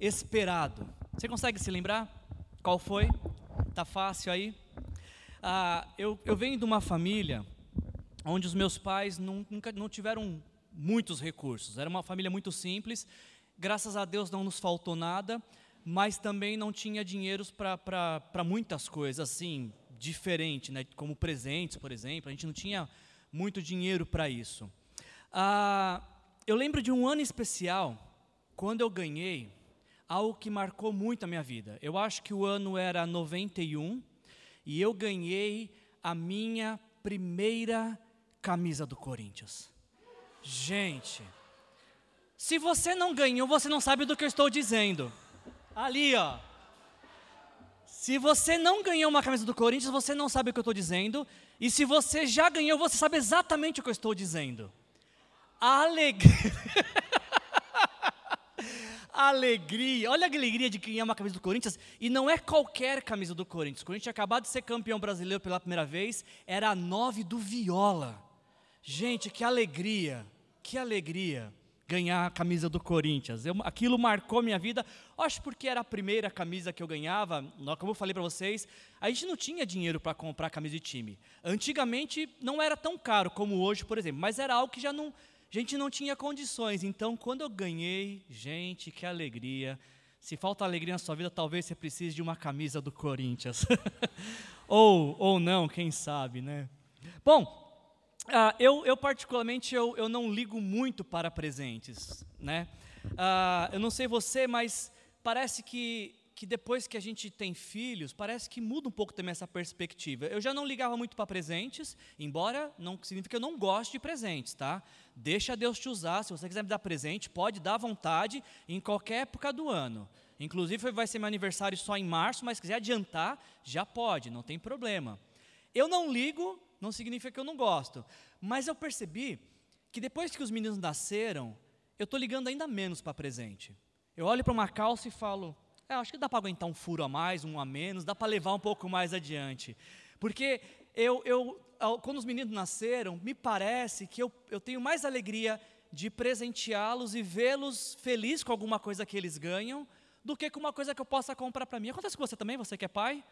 esperado. Você consegue se lembrar? Qual foi? Tá fácil aí? Ah, eu, eu venho de uma família onde os meus pais nunca não tiveram muitos recursos. Era uma família muito simples. Graças a Deus não nos faltou nada, mas também não tinha dinheiro para muitas coisas, assim, diferente, né? como presentes, por exemplo. A gente não tinha muito dinheiro para isso. Ah, eu lembro de um ano especial, quando eu ganhei algo que marcou muito a minha vida. Eu acho que o ano era 91 e eu ganhei a minha primeira camisa do Corinthians. Gente, se você não ganhou, você não sabe do que eu estou dizendo. Ali, ó. Se você não ganhou uma camisa do Corinthians, você não sabe o que eu estou dizendo. E se você já ganhou, você sabe exatamente o que eu estou dizendo. Alegria. alegria, olha a alegria de ganhar uma camisa do Corinthians, e não é qualquer camisa do Corinthians. O Corinthians tinha acabado de ser campeão brasileiro pela primeira vez, era a nove do Viola. Gente, que alegria, que alegria ganhar a camisa do Corinthians. Eu, aquilo marcou minha vida, acho porque era a primeira camisa que eu ganhava, como eu falei para vocês, a gente não tinha dinheiro para comprar camisa de time. Antigamente não era tão caro como hoje, por exemplo, mas era algo que já não a gente não tinha condições. Então, quando eu ganhei, gente, que alegria. Se falta alegria na sua vida, talvez você precise de uma camisa do Corinthians. ou, ou não, quem sabe, né? Bom, uh, eu, eu, particularmente eu, eu não ligo muito para presentes, né? Uh, eu não sei você, mas parece que que depois que a gente tem filhos, parece que muda um pouco também essa perspectiva. Eu já não ligava muito para presentes, embora não signifique que eu não goste de presentes, tá? Deixa Deus te usar, se você quiser me dar presente, pode dar à vontade em qualquer época do ano. Inclusive vai ser meu aniversário só em março, mas se quiser adiantar, já pode, não tem problema. Eu não ligo, não significa que eu não gosto, mas eu percebi que depois que os meninos nasceram, eu estou ligando ainda menos para presente. Eu olho para uma calça e falo, é, acho que dá para aguentar um furo a mais, um a menos, dá para levar um pouco mais adiante. Porque eu, eu, quando os meninos nasceram, me parece que eu, eu tenho mais alegria de presenteá-los e vê-los felizes com alguma coisa que eles ganham, do que com uma coisa que eu possa comprar para mim. Acontece com você também, você que é pai?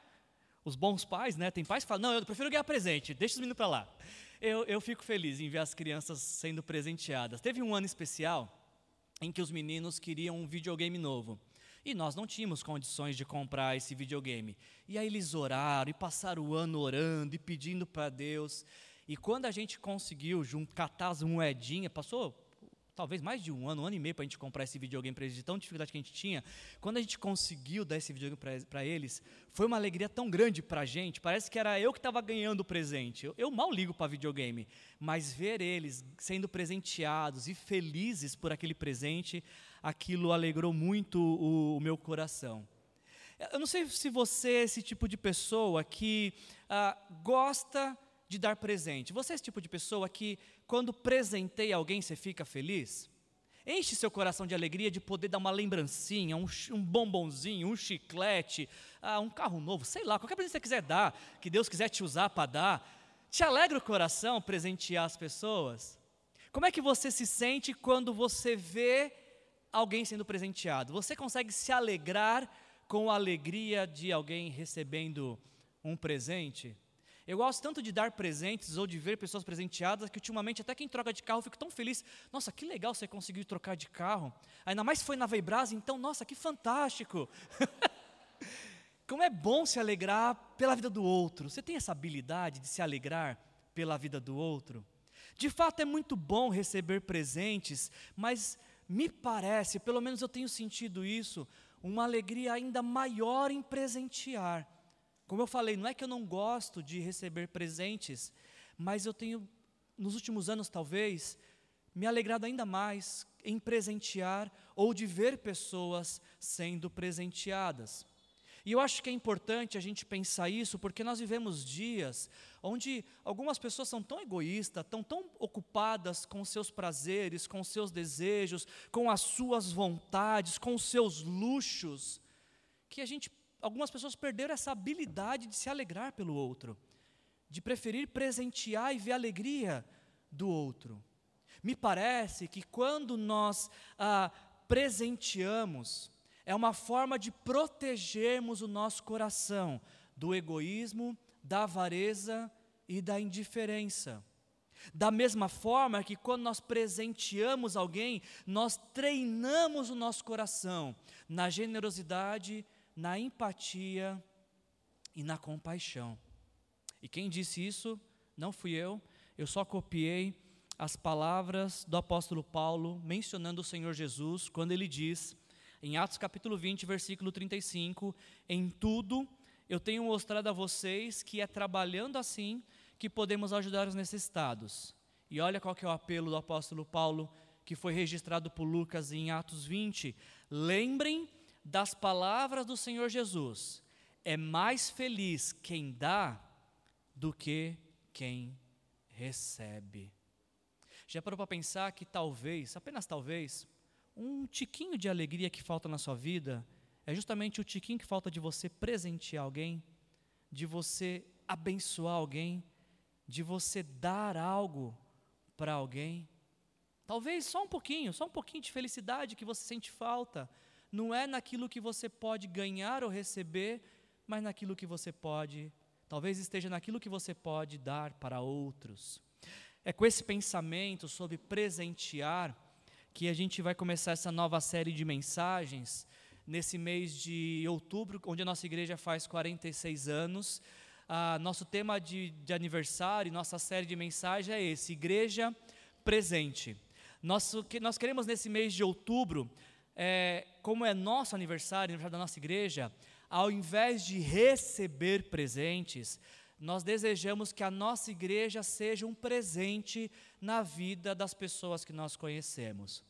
Os bons pais, né? Tem pais que falam, não, eu prefiro ganhar presente, deixa os meninos para lá. Eu, eu fico feliz em ver as crianças sendo presenteadas. Teve um ano especial em que os meninos queriam um videogame novo. E nós não tínhamos condições de comprar esse videogame. E aí eles oraram e passaram o ano orando e pedindo para Deus. E quando a gente conseguiu catar as moedinhas, passou talvez mais de um ano, um ano e meio para a gente comprar esse videogame para eles, de tão dificuldade que a gente tinha. Quando a gente conseguiu dar esse videogame para eles, foi uma alegria tão grande para a gente, parece que era eu que estava ganhando o presente. Eu, eu mal ligo para videogame, mas ver eles sendo presenteados e felizes por aquele presente, aquilo alegrou muito o, o meu coração. Eu não sei se você é esse tipo de pessoa que ah, gosta de dar presente. Você é esse tipo de pessoa que, quando presenteia alguém, você fica feliz? Enche seu coração de alegria de poder dar uma lembrancinha, um, um bombonzinho, um chiclete, ah, um carro novo, sei lá, qualquer presente que você quiser dar, que Deus quiser te usar para dar. Te alegra o coração presentear as pessoas? Como é que você se sente quando você vê alguém sendo presenteado? Você consegue se alegrar com a alegria de alguém recebendo um presente? Eu gosto tanto de dar presentes ou de ver pessoas presenteadas que ultimamente até quem troca de carro fico tão feliz. Nossa, que legal você conseguiu trocar de carro. Ainda mais foi na Veibras, então, nossa, que fantástico. Como é bom se alegrar pela vida do outro. Você tem essa habilidade de se alegrar pela vida do outro? De fato é muito bom receber presentes, mas me parece, pelo menos eu tenho sentido isso, uma alegria ainda maior em presentear. Como eu falei, não é que eu não gosto de receber presentes, mas eu tenho, nos últimos anos talvez, me alegrado ainda mais em presentear ou de ver pessoas sendo presenteadas. E eu acho que é importante a gente pensar isso, porque nós vivemos dias onde algumas pessoas são tão egoístas, estão tão ocupadas com seus prazeres, com seus desejos, com as suas vontades, com seus luxos, que a gente, algumas pessoas perderam essa habilidade de se alegrar pelo outro, de preferir presentear e ver a alegria do outro. Me parece que quando nós ah, presenteamos, É uma forma de protegermos o nosso coração do egoísmo, da avareza e da indiferença. Da mesma forma que quando nós presenteamos alguém, nós treinamos o nosso coração na generosidade, na empatia e na compaixão. E quem disse isso não fui eu, eu só copiei as palavras do apóstolo Paulo mencionando o Senhor Jesus, quando ele diz, em Atos capítulo 20, versículo 35, em tudo eu tenho mostrado a vocês que é trabalhando assim que podemos ajudar os necessitados. E olha qual que é o apelo do apóstolo Paulo, que foi registrado por Lucas em Atos 20. Lembrem das palavras do Senhor Jesus. É mais feliz quem dá do que quem recebe. Já parou para pensar que talvez, apenas talvez, um tiquinho de alegria que falta na sua vida é justamente o tiquinho que falta de você presentear alguém, de você abençoar alguém, de você dar algo para alguém. Talvez só um pouquinho, só um pouquinho de felicidade que você sente falta. Não é naquilo que você pode ganhar ou receber, mas naquilo que você pode, talvez esteja naquilo que você pode dar para outros. É com esse pensamento sobre presentear que a gente vai começar essa nova série de mensagens nesse mês de outubro, onde a nossa igreja faz 46 anos. Ah, nosso tema de, de aniversário, nossa série de mensagens é esse: Igreja Presente. Nosso, que, nós queremos nesse mês de outubro, é, como é nosso aniversário, aniversário da nossa igreja, ao invés de receber presentes, nós desejamos que a nossa igreja seja um presente na vida das pessoas que nós conhecemos.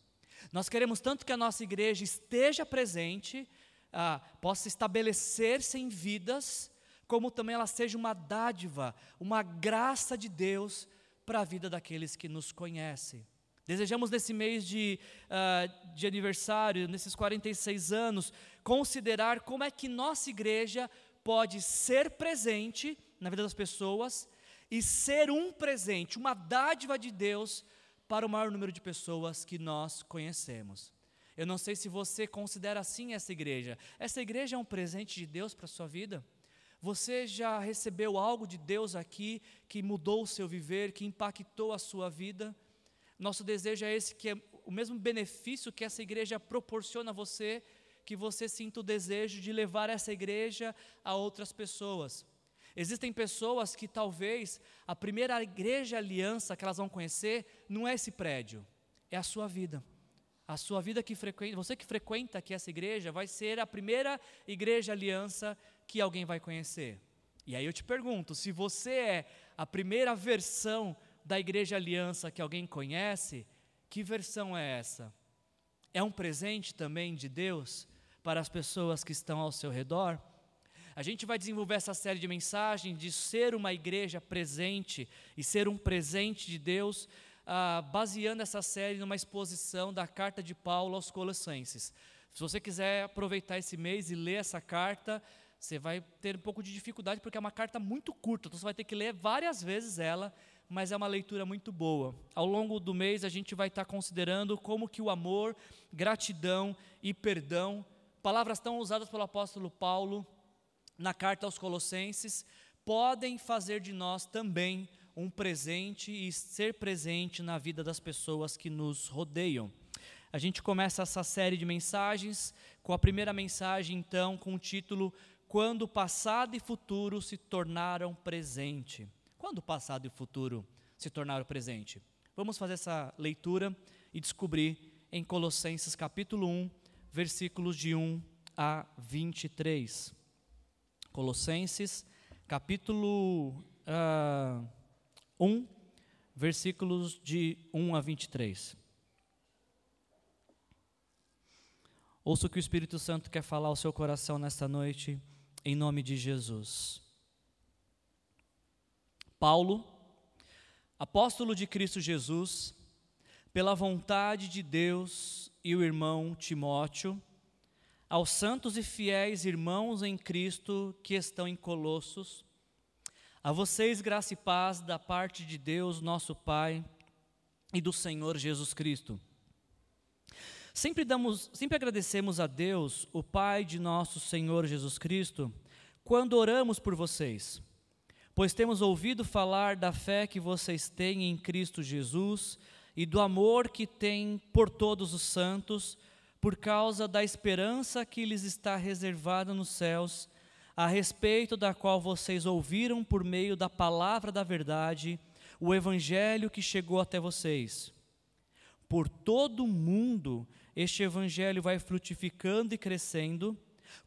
Nós queremos tanto que a nossa igreja esteja presente, ah, possa estabelecer-se em vidas, como também ela seja uma dádiva, uma graça de Deus para a vida daqueles que nos conhecem. Desejamos nesse mês de, uh, de aniversário, nesses 46 anos, considerar como é que nossa igreja pode ser presente na vida das pessoas e ser um presente, uma dádiva de Deus para o maior número de pessoas que nós conhecemos. Eu não sei se você considera assim essa igreja. Essa igreja é um presente de Deus para a sua vida? Você já recebeu algo de Deus aqui que mudou o seu viver, que impactou a sua vida? Nosso desejo é esse, que é o mesmo benefício que essa igreja proporciona a você, que você sinta o desejo de levar essa igreja a outras pessoas. Existem pessoas que talvez a primeira igreja aliança que elas vão conhecer não é esse prédio, é a sua vida. A sua vida que frequenta, você que frequenta aqui essa igreja, vai ser a primeira igreja aliança que alguém vai conhecer. E aí eu te pergunto, se você é a primeira versão da igreja aliança que alguém conhece, que versão é essa? É um presente também de Deus para as pessoas que estão ao seu redor? A gente vai desenvolver essa série de mensagens de ser uma igreja presente e ser um presente de Deus, ah, baseando essa série numa exposição da carta de Paulo aos Colossenses. Se você quiser aproveitar esse mês e ler essa carta, você vai ter um pouco de dificuldade porque é uma carta muito curta, então você vai ter que ler várias vezes ela, mas é uma leitura muito boa. Ao longo do mês a gente vai estar considerando como que o amor, gratidão e perdão, palavras tão usadas pelo apóstolo Paulo, na carta aos Colossenses, podem fazer de nós também um presente e ser presente na vida das pessoas que nos rodeiam. A gente começa essa série de mensagens com a primeira mensagem, então, com o título Quando passado e futuro se tornaram presente. Quando o passado e o futuro se tornaram presente? Vamos fazer essa leitura e descobrir em Colossenses capítulo 1, versículos de 1 a 23. Colossenses, capítulo uh, ah, 1, versículos de 1 a 23. Ouça o que o Espírito Santo quer falar ao seu coração nesta noite, em nome de Jesus. Paulo, apóstolo de Cristo Jesus, pela vontade de Deus e o irmão Timóteo, aos santos e fiéis irmãos em Cristo que estão em Colossos, a vocês graça e paz da parte de Deus, nosso Pai, e do Senhor Jesus Cristo. Sempre, damos, sempre agradecemos a Deus, o Pai de nosso Senhor Jesus Cristo, quando oramos por vocês, pois temos ouvido falar da fé que vocês têm em Cristo Jesus e do amor que têm por todos os santos, por causa da esperança que lhes está reservada nos céus, a respeito da qual vocês ouviram por meio da palavra da verdade, o evangelho que chegou até vocês. Por todo o mundo, este evangelho vai frutificando e crescendo,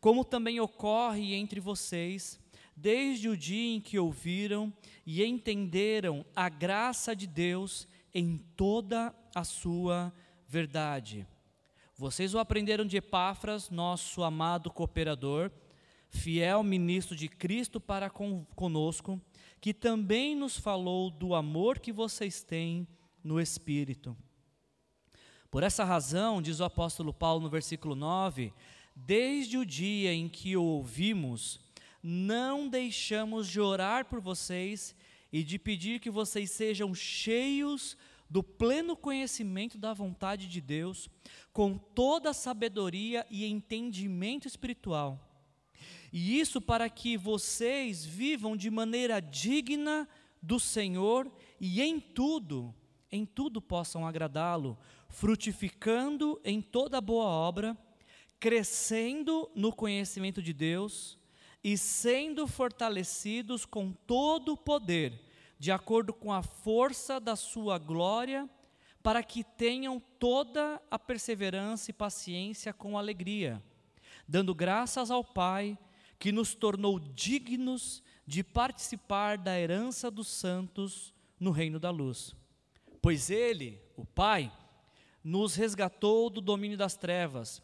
como também ocorre entre vocês, desde o dia em que ouviram e entenderam a graça de Deus em toda a sua verdade. Vocês o aprenderam de Epáfras, nosso amado cooperador, fiel ministro de Cristo para con conosco, que também nos falou do amor que vocês têm no Espírito. Por essa razão, diz o apóstolo Paulo no versículo 9, desde o dia em que o ouvimos, não deixamos de orar por vocês e de pedir que vocês sejam cheios do pleno conhecimento da vontade de Deus, com toda a sabedoria e entendimento espiritual. E isso para que vocês vivam de maneira digna do Senhor e em tudo, em tudo possam agradá-lo, frutificando em toda boa obra, crescendo no conhecimento de Deus e sendo fortalecidos com todo o poder de acordo com a força da sua glória, para que tenham toda a perseverança e paciência com alegria, dando graças ao Pai, que nos tornou dignos de participar da herança dos santos no reino da luz. Pois Ele, o Pai, nos resgatou do domínio das trevas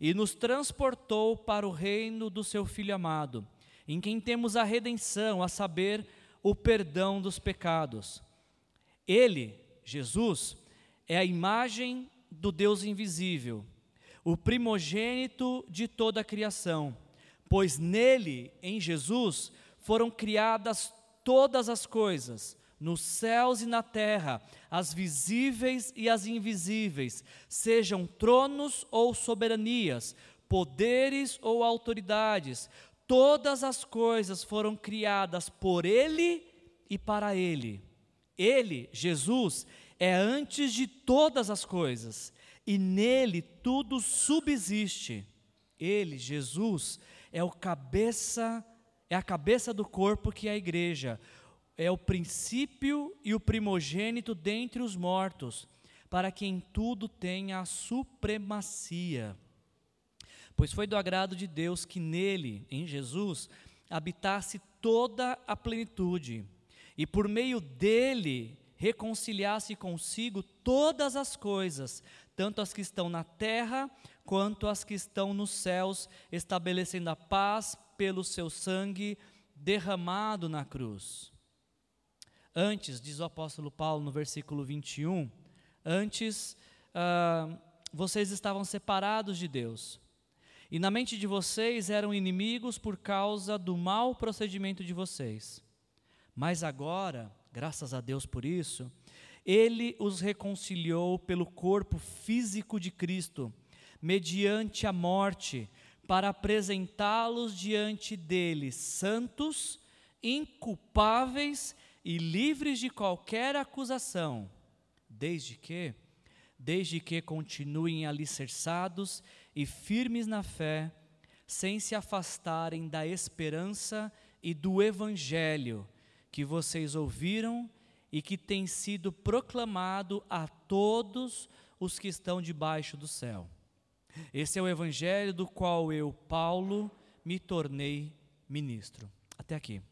e nos transportou para o reino do seu Filho amado, em quem temos a redenção, a saber, o perdão dos pecados. Ele, Jesus, é a imagem do Deus invisível, o primogênito de toda a criação, pois nele, em Jesus, foram criadas todas as coisas, nos céus e na terra, as visíveis e as invisíveis, sejam tronos ou soberanias, poderes ou autoridades, Todas as coisas foram criadas por Ele e para Ele. Ele, Jesus, é antes de todas as coisas, e nele tudo subsiste. Ele, Jesus, é o cabeça, é a cabeça do corpo que é a igreja, é o princípio e o primogênito dentre os mortos, para que em tudo tenha a supremacia pois foi do agrado de Deus que nele, em Jesus, habitasse toda a plenitude, e por meio dele reconciliasse consigo todas as coisas, tanto as que estão na terra quanto as que estão nos céus, estabelecendo a paz pelo seu sangue derramado na cruz. Antes, diz o apóstolo Paulo no versículo 21, antes uh, vocês estavam separados de Deus, e na mente de vocês eram inimigos por causa do mau procedimento de vocês. Mas agora, graças a Deus por isso, ele os reconciliou pelo corpo físico de Cristo, mediante a morte, para apresentá-los diante dele santos, inculpáveis e livres de qualquer acusação, desde que desde que continuem alicerçados e firmes na fé, sem se afastarem da esperança e do evangelho que vocês ouviram e que tem sido proclamado a todos os que estão debaixo do céu. Esse é o evangelho do qual eu, Paulo, me tornei ministro. Até aqui.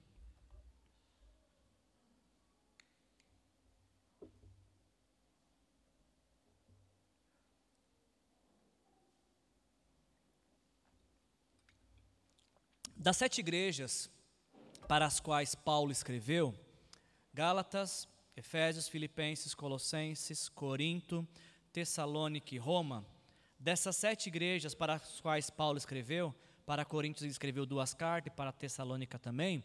Das sete igrejas para as quais Paulo escreveu, Gálatas, Efésios, Filipenses, Colossenses, Corinto, Tessalônica e Roma, dessas sete igrejas para as quais Paulo escreveu, para Coríntios ele escreveu duas cartas e para Tessalônica também,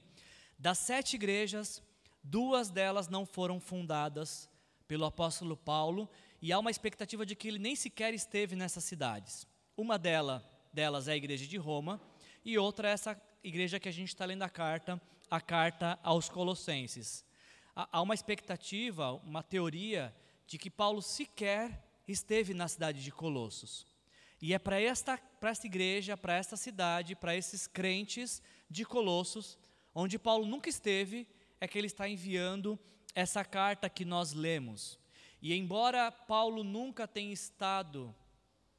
das sete igrejas, duas delas não foram fundadas pelo apóstolo Paulo e há uma expectativa de que ele nem sequer esteve nessas cidades. Uma dela, delas é a igreja de Roma, e outra é essa igreja que a gente está lendo a carta, a carta aos Colossenses. Há uma expectativa, uma teoria, de que Paulo sequer esteve na cidade de Colossos. E é para esta, esta igreja, para esta cidade, para esses crentes de Colossos, onde Paulo nunca esteve, é que ele está enviando essa carta que nós lemos. E embora Paulo nunca tenha estado,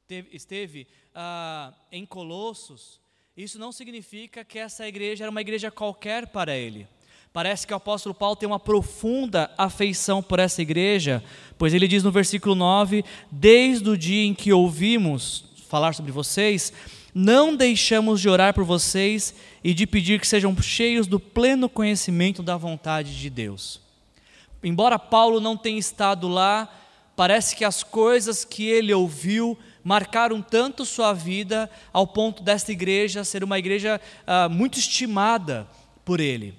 teve, esteve ah, em Colossos, isso não significa que essa igreja era uma igreja qualquer para ele. Parece que o apóstolo Paulo tem uma profunda afeição por essa igreja, pois ele diz no versículo 9: Desde o dia em que ouvimos falar sobre vocês, não deixamos de orar por vocês e de pedir que sejam cheios do pleno conhecimento da vontade de Deus. Embora Paulo não tenha estado lá, parece que as coisas que ele ouviu marcaram tanto sua vida ao ponto desta igreja ser uma igreja ah, muito estimada por ele.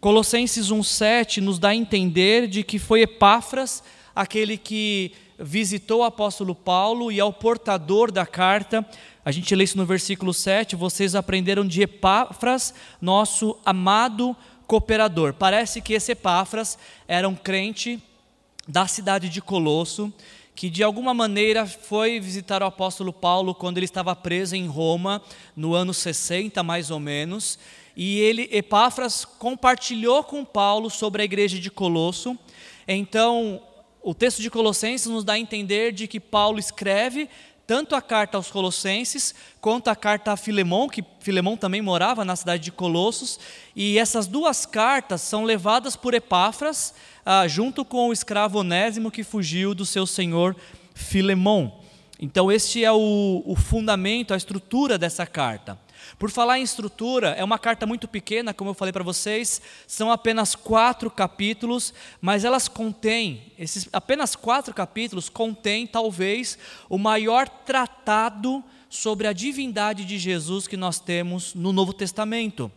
Colossenses 1,7 nos dá a entender de que foi Epáfras aquele que visitou o apóstolo Paulo e é o portador da carta. A gente lê isso no versículo 7, vocês aprenderam de Epáfras, nosso amado cooperador. Parece que esse Epáfras era um crente da cidade de Colosso, que de alguma maneira foi visitar o apóstolo Paulo quando ele estava preso em Roma, no ano 60 mais ou menos, e ele, Epáfras, compartilhou com Paulo sobre a igreja de Colosso. Então, o texto de Colossenses nos dá a entender de que Paulo escreve tanto a carta aos Colossenses quanto a carta a Filemão, que Filemão também morava na cidade de Colossos, e essas duas cartas são levadas por Epáfras, ah, junto com o escravo Onésimo que fugiu do seu senhor Filemão. Então, este é o, o fundamento, a estrutura dessa carta. Por falar em estrutura, é uma carta muito pequena, como eu falei para vocês, são apenas quatro capítulos, mas elas contêm, esses apenas quatro capítulos contêm talvez o maior tratado sobre a divindade de Jesus que nós temos no Novo Testamento.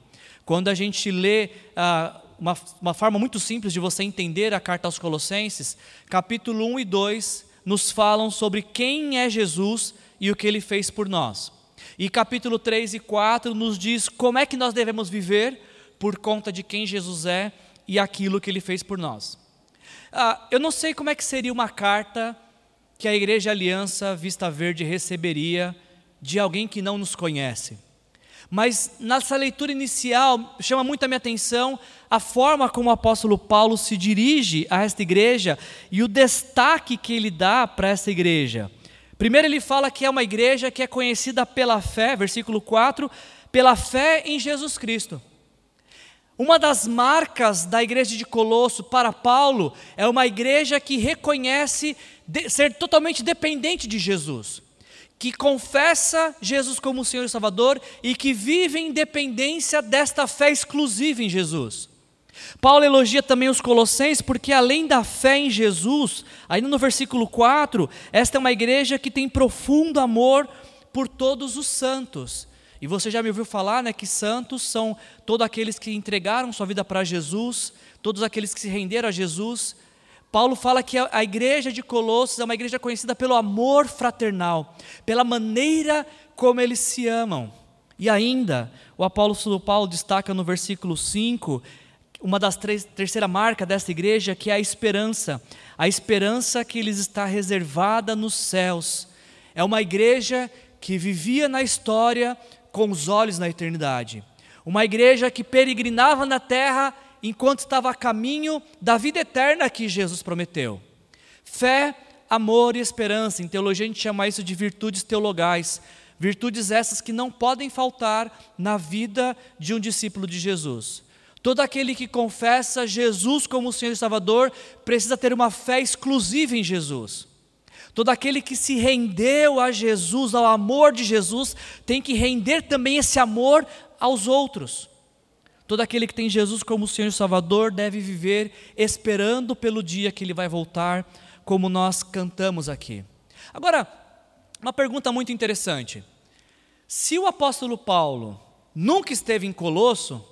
Quando a gente lê ah, uma, uma forma muito simples de você entender a carta aos Colossenses, capítulo 1 e 2 nos falam sobre quem é Jesus e o que ele fez por nós. E capítulo 3 e 4 nos diz como é que nós devemos viver por conta de quem Jesus é e aquilo que ele fez por nós. Ah, eu não sei como é que seria uma carta que a Igreja Aliança Vista Verde receberia de alguém que não nos conhece. Mas nessa leitura inicial chama muito a minha atenção a forma como o apóstolo Paulo se dirige a esta igreja e o destaque que ele dá para essa igreja. Primeiro, ele fala que é uma igreja que é conhecida pela fé, versículo 4, pela fé em Jesus Cristo. Uma das marcas da igreja de Colosso para Paulo é uma igreja que reconhece ser totalmente dependente de Jesus, que confessa Jesus como Senhor e Salvador e que vive em dependência desta fé exclusiva em Jesus. Paulo elogia também os Colossenses porque, além da fé em Jesus, ainda no versículo 4, esta é uma igreja que tem profundo amor por todos os santos. E você já me ouviu falar né, que santos são todos aqueles que entregaram sua vida para Jesus, todos aqueles que se renderam a Jesus. Paulo fala que a igreja de Colossos é uma igreja conhecida pelo amor fraternal, pela maneira como eles se amam. E ainda, o apóstolo Paulo destaca no versículo 5 uma das três, terceira marca dessa igreja, que é a esperança. A esperança que lhes está reservada nos céus. É uma igreja que vivia na história com os olhos na eternidade. Uma igreja que peregrinava na terra enquanto estava a caminho da vida eterna que Jesus prometeu. Fé, amor e esperança. Em teologia a gente chama isso de virtudes teologais. Virtudes essas que não podem faltar na vida de um discípulo de Jesus. Todo aquele que confessa Jesus como Senhor e Salvador precisa ter uma fé exclusiva em Jesus. Todo aquele que se rendeu a Jesus, ao amor de Jesus, tem que render também esse amor aos outros. Todo aquele que tem Jesus como Senhor e Salvador deve viver esperando pelo dia que ele vai voltar, como nós cantamos aqui. Agora, uma pergunta muito interessante. Se o apóstolo Paulo nunca esteve em Colosso,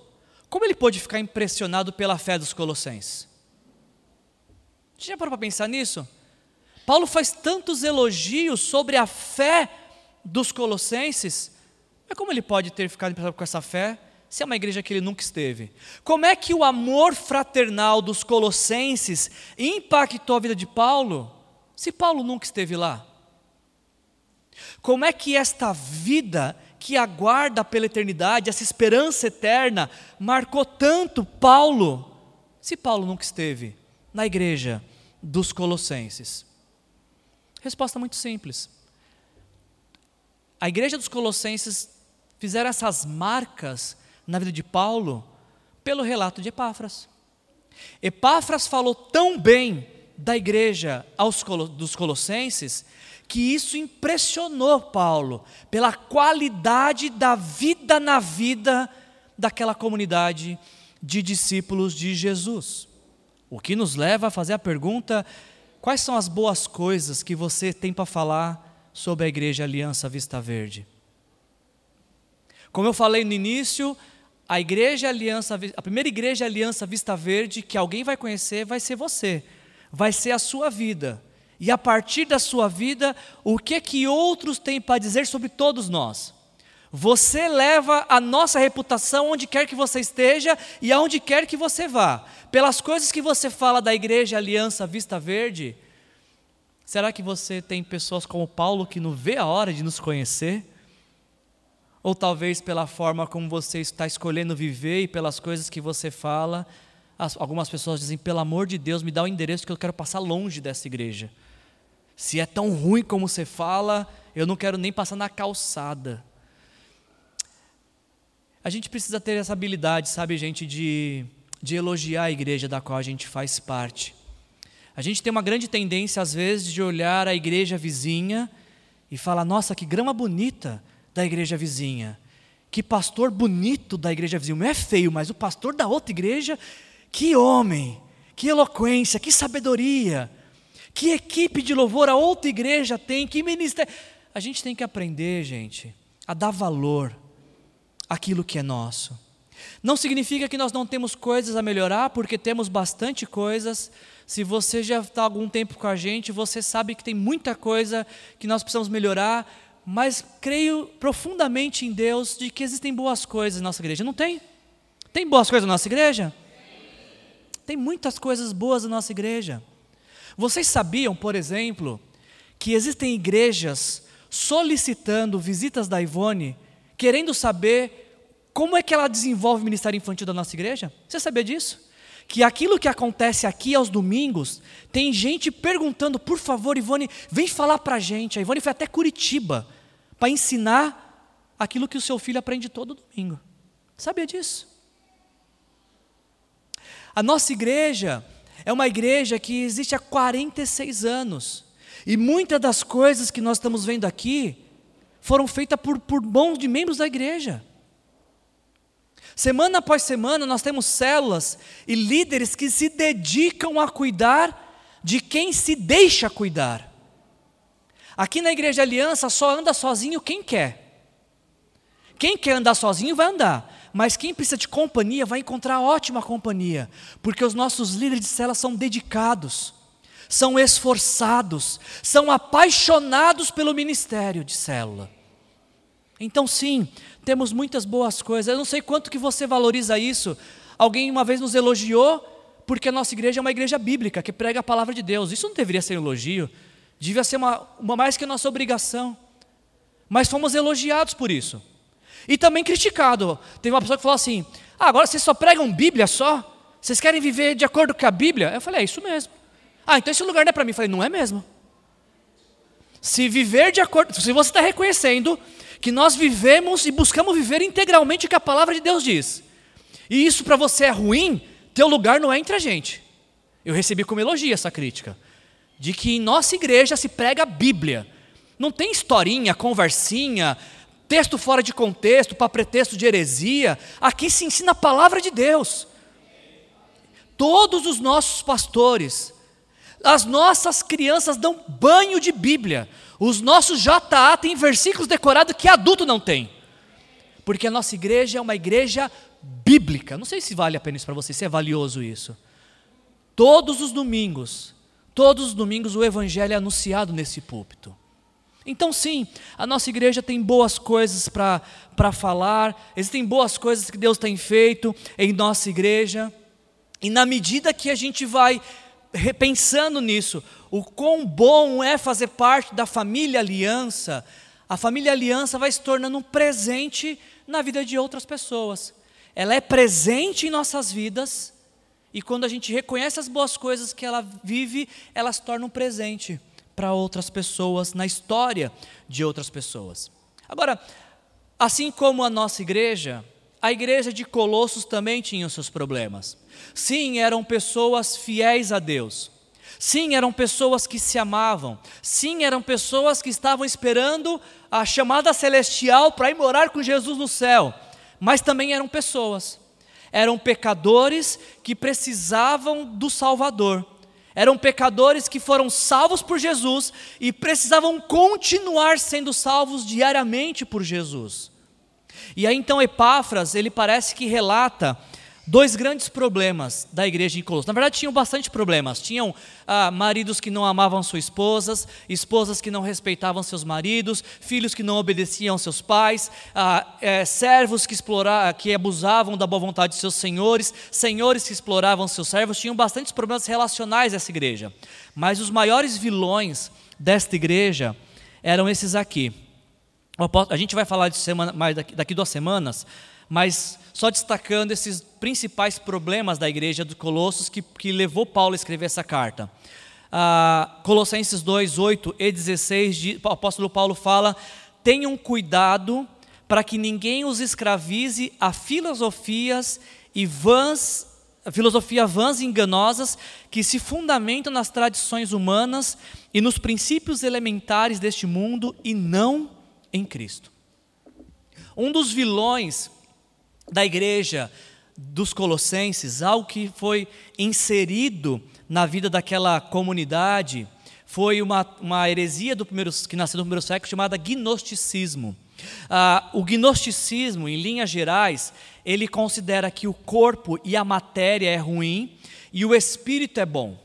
como ele pôde ficar impressionado pela fé dos colossenses? Você já parou para pensar nisso? Paulo faz tantos elogios sobre a fé dos colossenses, mas como ele pode ter ficado impressionado com essa fé se é uma igreja que ele nunca esteve? Como é que o amor fraternal dos colossenses impactou a vida de Paulo, se Paulo nunca esteve lá? Como é que esta vida que aguarda pela eternidade, essa esperança eterna, marcou tanto Paulo, se Paulo nunca esteve na igreja dos Colossenses? Resposta muito simples. A igreja dos Colossenses fizeram essas marcas na vida de Paulo pelo relato de Epáfras. Epáfras falou tão bem da igreja aos, dos Colossenses que isso impressionou Paulo pela qualidade da vida na vida daquela comunidade de discípulos de Jesus. O que nos leva a fazer a pergunta: quais são as boas coisas que você tem para falar sobre a Igreja Aliança Vista Verde? Como eu falei no início, a igreja aliança, a primeira igreja aliança Vista Verde que alguém vai conhecer vai ser você, vai ser a sua vida. E a partir da sua vida, o que que outros têm para dizer sobre todos nós? Você leva a nossa reputação onde quer que você esteja e aonde quer que você vá. Pelas coisas que você fala da igreja Aliança Vista Verde, será que você tem pessoas como Paulo que não vê a hora de nos conhecer? Ou talvez pela forma como você está escolhendo viver e pelas coisas que você fala, algumas pessoas dizem: pelo amor de Deus, me dá o endereço que eu quero passar longe dessa igreja. Se é tão ruim como você fala, eu não quero nem passar na calçada. A gente precisa ter essa habilidade, sabe, gente, de, de elogiar a igreja da qual a gente faz parte. A gente tem uma grande tendência, às vezes, de olhar a igreja vizinha e falar: nossa, que grama bonita da igreja vizinha. Que pastor bonito da igreja vizinha. Não é feio, mas o pastor da outra igreja, que homem, que eloquência, que sabedoria. Que equipe de louvor a outra igreja tem, que ministério. A gente tem que aprender, gente, a dar valor àquilo que é nosso. Não significa que nós não temos coisas a melhorar, porque temos bastante coisas. Se você já está algum tempo com a gente, você sabe que tem muita coisa que nós precisamos melhorar, mas creio profundamente em Deus de que existem boas coisas na nossa igreja. Não tem? Tem boas coisas na nossa igreja? Tem muitas coisas boas na nossa igreja. Vocês sabiam, por exemplo, que existem igrejas solicitando visitas da Ivone, querendo saber como é que ela desenvolve o ministério infantil da nossa igreja? Você sabia disso? Que aquilo que acontece aqui aos domingos, tem gente perguntando, por favor, Ivone, vem falar para a gente. A Ivone foi até Curitiba para ensinar aquilo que o seu filho aprende todo domingo. Sabia disso? A nossa igreja é uma igreja que existe há 46 anos. E muitas das coisas que nós estamos vendo aqui foram feitas por, por mãos de membros da igreja. Semana após semana, nós temos células e líderes que se dedicam a cuidar de quem se deixa cuidar. Aqui na Igreja Aliança só anda sozinho quem quer. Quem quer andar sozinho vai andar, mas quem precisa de companhia vai encontrar ótima companhia, porque os nossos líderes de célula são dedicados, são esforçados, são apaixonados pelo ministério de célula. Então, sim, temos muitas boas coisas. Eu não sei quanto que você valoriza isso. Alguém uma vez nos elogiou porque a nossa igreja é uma igreja bíblica que prega a palavra de Deus. Isso não deveria ser um elogio. Devia ser uma, uma mais que a nossa obrigação. Mas fomos elogiados por isso. E também criticado. Teve uma pessoa que falou assim: ah, agora vocês só pregam Bíblia só? Vocês querem viver de acordo com a Bíblia? Eu falei, é isso mesmo. Ah, então esse lugar não é para mim. Eu falei, não é mesmo. Se viver de acordo, se você está reconhecendo que nós vivemos e buscamos viver integralmente o que a palavra de Deus diz, e isso para você é ruim, teu lugar não é entre a gente. Eu recebi como elogio essa crítica de que em nossa igreja se prega a Bíblia. Não tem historinha, conversinha, texto fora de contexto, para pretexto de heresia. Aqui se ensina a palavra de Deus. Todos os nossos pastores, as nossas crianças dão banho de Bíblia. Os nossos JA têm versículos decorados que adulto não tem. Porque a nossa igreja é uma igreja bíblica. Não sei se vale a pena isso para você, se é valioso isso. Todos os domingos, Todos os domingos o Evangelho é anunciado nesse púlpito. Então, sim, a nossa igreja tem boas coisas para falar, existem boas coisas que Deus tem feito em nossa igreja, e na medida que a gente vai repensando nisso, o quão bom é fazer parte da família aliança, a família aliança vai se tornando um presente na vida de outras pessoas. Ela é presente em nossas vidas, e quando a gente reconhece as boas coisas que ela vive, ela se torna um presente para outras pessoas, na história de outras pessoas. Agora, assim como a nossa igreja, a igreja de Colossos também tinha os seus problemas. Sim, eram pessoas fiéis a Deus. Sim, eram pessoas que se amavam. Sim, eram pessoas que estavam esperando a chamada celestial para ir morar com Jesus no céu. Mas também eram pessoas. Eram pecadores que precisavam do Salvador. Eram pecadores que foram salvos por Jesus e precisavam continuar sendo salvos diariamente por Jesus. E aí então Epáfras, ele parece que relata dois grandes problemas da igreja de Colossos. Na verdade, tinham bastante problemas. Tinham ah, maridos que não amavam suas esposas, esposas que não respeitavam seus maridos, filhos que não obedeciam seus pais, ah, é, servos que, exploravam, que abusavam da boa vontade de seus senhores, senhores que exploravam seus servos. Tinham bastantes problemas relacionais essa igreja. Mas os maiores vilões desta igreja eram esses aqui. A gente vai falar disso semana, mais daqui, daqui duas semanas, mas só destacando esses principais problemas da igreja de Colossos que, que levou Paulo a escrever essa carta. Ah, Colossenses 2, 8 e 16, o apóstolo Paulo fala: tenham cuidado para que ninguém os escravize a filosofias e vãs, filosofia vãs e enganosas que se fundamentam nas tradições humanas e nos princípios elementares deste mundo e não em Cristo. Um dos vilões da igreja dos Colossenses, algo que foi inserido na vida daquela comunidade, foi uma, uma heresia do primeiro, que nasceu no primeiro século chamada gnosticismo. Ah, o gnosticismo, em linhas gerais, ele considera que o corpo e a matéria é ruim e o espírito é bom.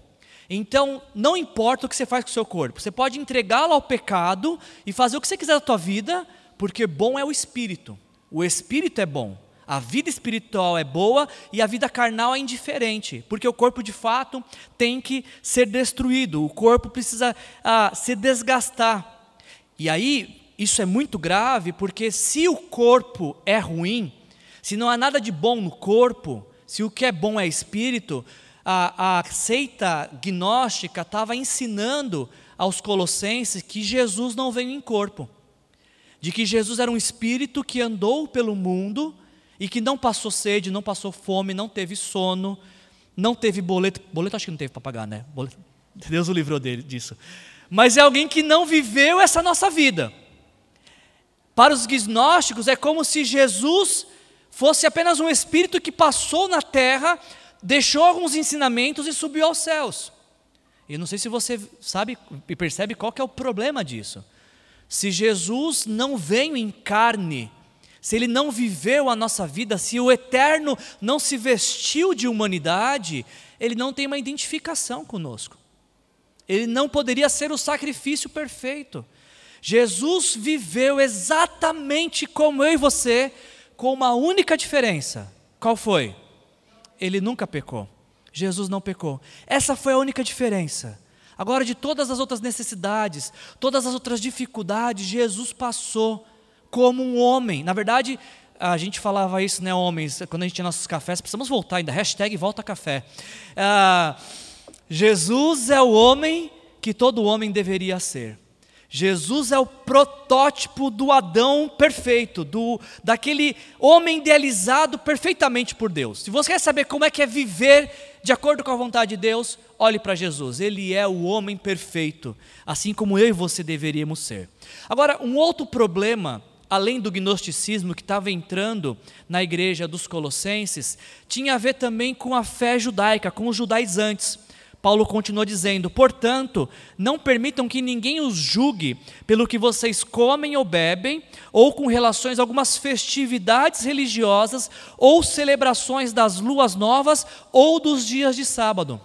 Então, não importa o que você faz com o seu corpo, você pode entregá-lo ao pecado e fazer o que você quiser da tua vida, porque bom é o espírito. O espírito é bom. A vida espiritual é boa e a vida carnal é indiferente, porque o corpo de fato tem que ser destruído, o corpo precisa ah, se desgastar. E aí, isso é muito grave, porque se o corpo é ruim, se não há nada de bom no corpo, se o que é bom é espírito, a, a seita gnóstica estava ensinando aos colossenses que Jesus não veio em corpo, de que Jesus era um espírito que andou pelo mundo e que não passou sede, não passou fome, não teve sono, não teve boleto. Boleto acho que não teve para pagar, né? Boleto, Deus o livrou dele, disso. Mas é alguém que não viveu essa nossa vida. Para os gnósticos, é como se Jesus fosse apenas um espírito que passou na terra, deixou alguns ensinamentos e subiu aos céus. E não sei se você sabe e percebe qual é o problema disso. Se Jesus não veio em carne, se ele não viveu a nossa vida, se o eterno não se vestiu de humanidade, ele não tem uma identificação conosco. Ele não poderia ser o sacrifício perfeito. Jesus viveu exatamente como eu e você, com uma única diferença. Qual foi? Ele nunca pecou. Jesus não pecou. Essa foi a única diferença. Agora, de todas as outras necessidades, todas as outras dificuldades, Jesus passou como um homem. Na verdade, a gente falava isso, né, homens, quando a gente tinha nossos cafés, precisamos voltar ainda, hashtag volta café. Ah, Jesus é o homem que todo homem deveria ser. Jesus é o protótipo do Adão perfeito, do daquele homem idealizado perfeitamente por Deus. Se você quer saber como é que é viver de acordo com a vontade de Deus, olhe para Jesus. Ele é o homem perfeito, assim como eu e você deveríamos ser. Agora, um outro problema além do gnosticismo que estava entrando na igreja dos Colossenses, tinha a ver também com a fé judaica, com os judaizantes. Paulo continua dizendo: portanto, não permitam que ninguém os julgue pelo que vocês comem ou bebem, ou com relações a algumas festividades religiosas, ou celebrações das luas novas, ou dos dias de sábado.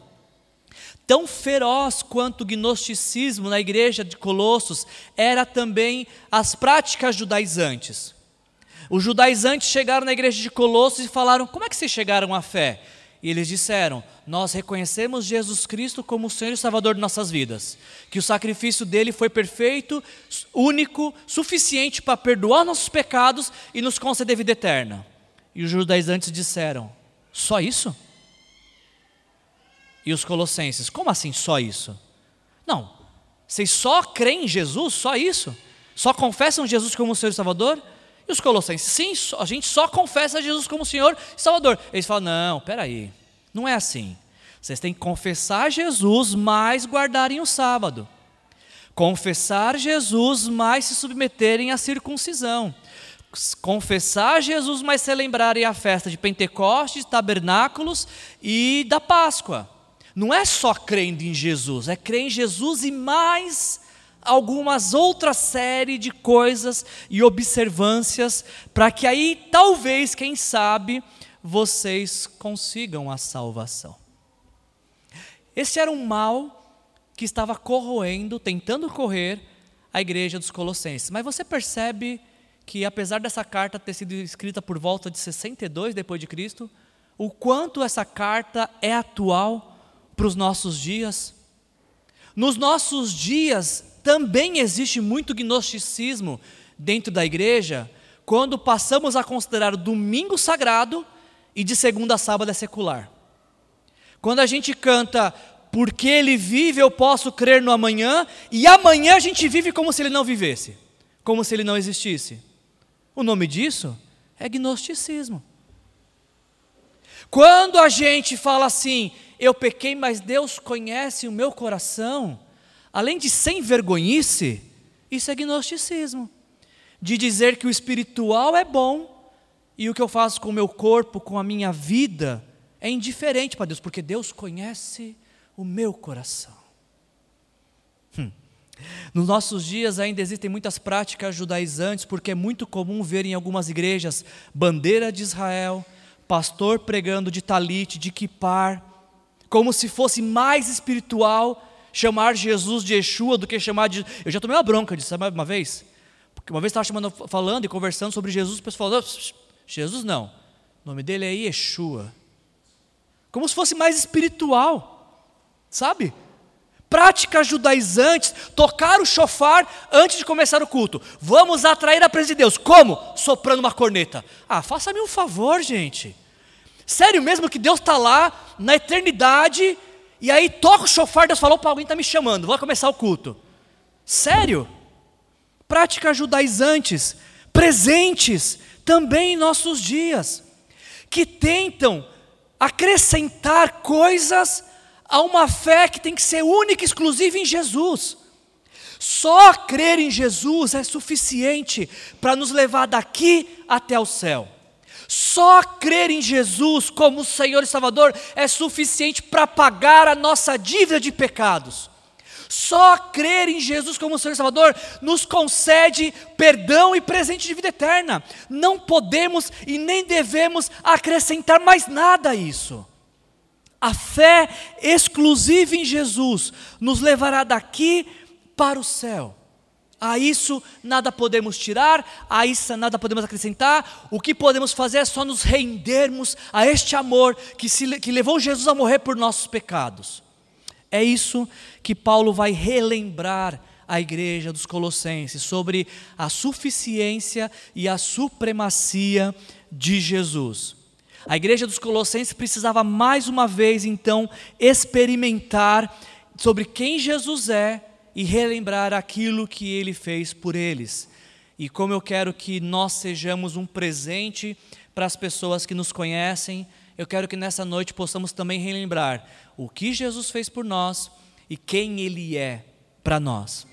Tão feroz quanto o gnosticismo na igreja de Colossos era também as práticas judaizantes. Os judaizantes chegaram na igreja de Colossos e falaram: Como é que vocês chegaram à fé? E eles disseram: Nós reconhecemos Jesus Cristo como o Senhor e Salvador de nossas vidas, que o sacrifício dele foi perfeito, único, suficiente para perdoar nossos pecados e nos conceder vida eterna. E os judaizantes disseram: Só isso? E os colossenses: Como assim só isso? Não, vocês só creem em Jesus, só isso? Só confessam Jesus como o Senhor e Salvador? E os colossenses, sim, a gente só confessa Jesus como Senhor e Salvador. Eles falam: não, peraí, não é assim. Vocês têm que confessar Jesus, mas guardarem o sábado. Confessar Jesus, mas se submeterem à circuncisão. Confessar Jesus, mas celebrarem a festa de Pentecostes, tabernáculos e da Páscoa. Não é só crendo em Jesus, é crer em Jesus e mais algumas outras série de coisas e observâncias para que aí talvez, quem sabe, vocês consigam a salvação. Esse era um mal que estava corroendo, tentando correr a igreja dos Colossenses. Mas você percebe que apesar dessa carta ter sido escrita por volta de 62 depois de Cristo, o quanto essa carta é atual para os nossos dias? Nos nossos dias, também existe muito gnosticismo dentro da igreja quando passamos a considerar o domingo sagrado e de segunda a sábado é secular. Quando a gente canta porque ele vive, eu posso crer no amanhã, e amanhã a gente vive como se ele não vivesse, como se ele não existisse. O nome disso é gnosticismo. Quando a gente fala assim, eu pequei, mas Deus conhece o meu coração, além de sem vergonhice, isso é gnosticismo. De dizer que o espiritual é bom e o que eu faço com o meu corpo, com a minha vida, é indiferente para Deus, porque Deus conhece o meu coração. Hum. Nos nossos dias ainda existem muitas práticas judaizantes, porque é muito comum ver em algumas igrejas bandeira de Israel, pastor pregando de talite, de kipar, como se fosse mais espiritual chamar Jesus de Yeshua do que chamar de. Eu já tomei uma bronca disso, sabe uma vez? Porque uma vez estava chamando, falando e conversando sobre Jesus, o pessoal falou: Jesus não, o nome dele é Yeshua. Como se fosse mais espiritual, sabe? Práticas judaizantes, tocar o chofar antes de começar o culto. Vamos atrair a presença de Deus. Como? Soprando uma corneta. Ah, faça-me um favor, gente. Sério mesmo que Deus está lá na eternidade e aí toca o chofar, Deus falou para alguém está me chamando, vou começar o culto. Sério? Práticas judaizantes, presentes também em nossos dias, que tentam acrescentar coisas a uma fé que tem que ser única e exclusiva em Jesus. Só crer em Jesus é suficiente para nos levar daqui até o céu. Só crer em Jesus como Senhor e Salvador é suficiente para pagar a nossa dívida de pecados. Só crer em Jesus como Senhor e Salvador nos concede perdão e presente de vida eterna. Não podemos e nem devemos acrescentar mais nada a isso. A fé exclusiva em Jesus nos levará daqui para o céu. A isso nada podemos tirar, a isso nada podemos acrescentar. O que podemos fazer é só nos rendermos a este amor que, se, que levou Jesus a morrer por nossos pecados. É isso que Paulo vai relembrar à igreja dos Colossenses sobre a suficiência e a supremacia de Jesus. A igreja dos Colossenses precisava mais uma vez então experimentar sobre quem Jesus é e relembrar aquilo que ele fez por eles. E como eu quero que nós sejamos um presente para as pessoas que nos conhecem, eu quero que nessa noite possamos também relembrar o que Jesus fez por nós e quem Ele é para nós.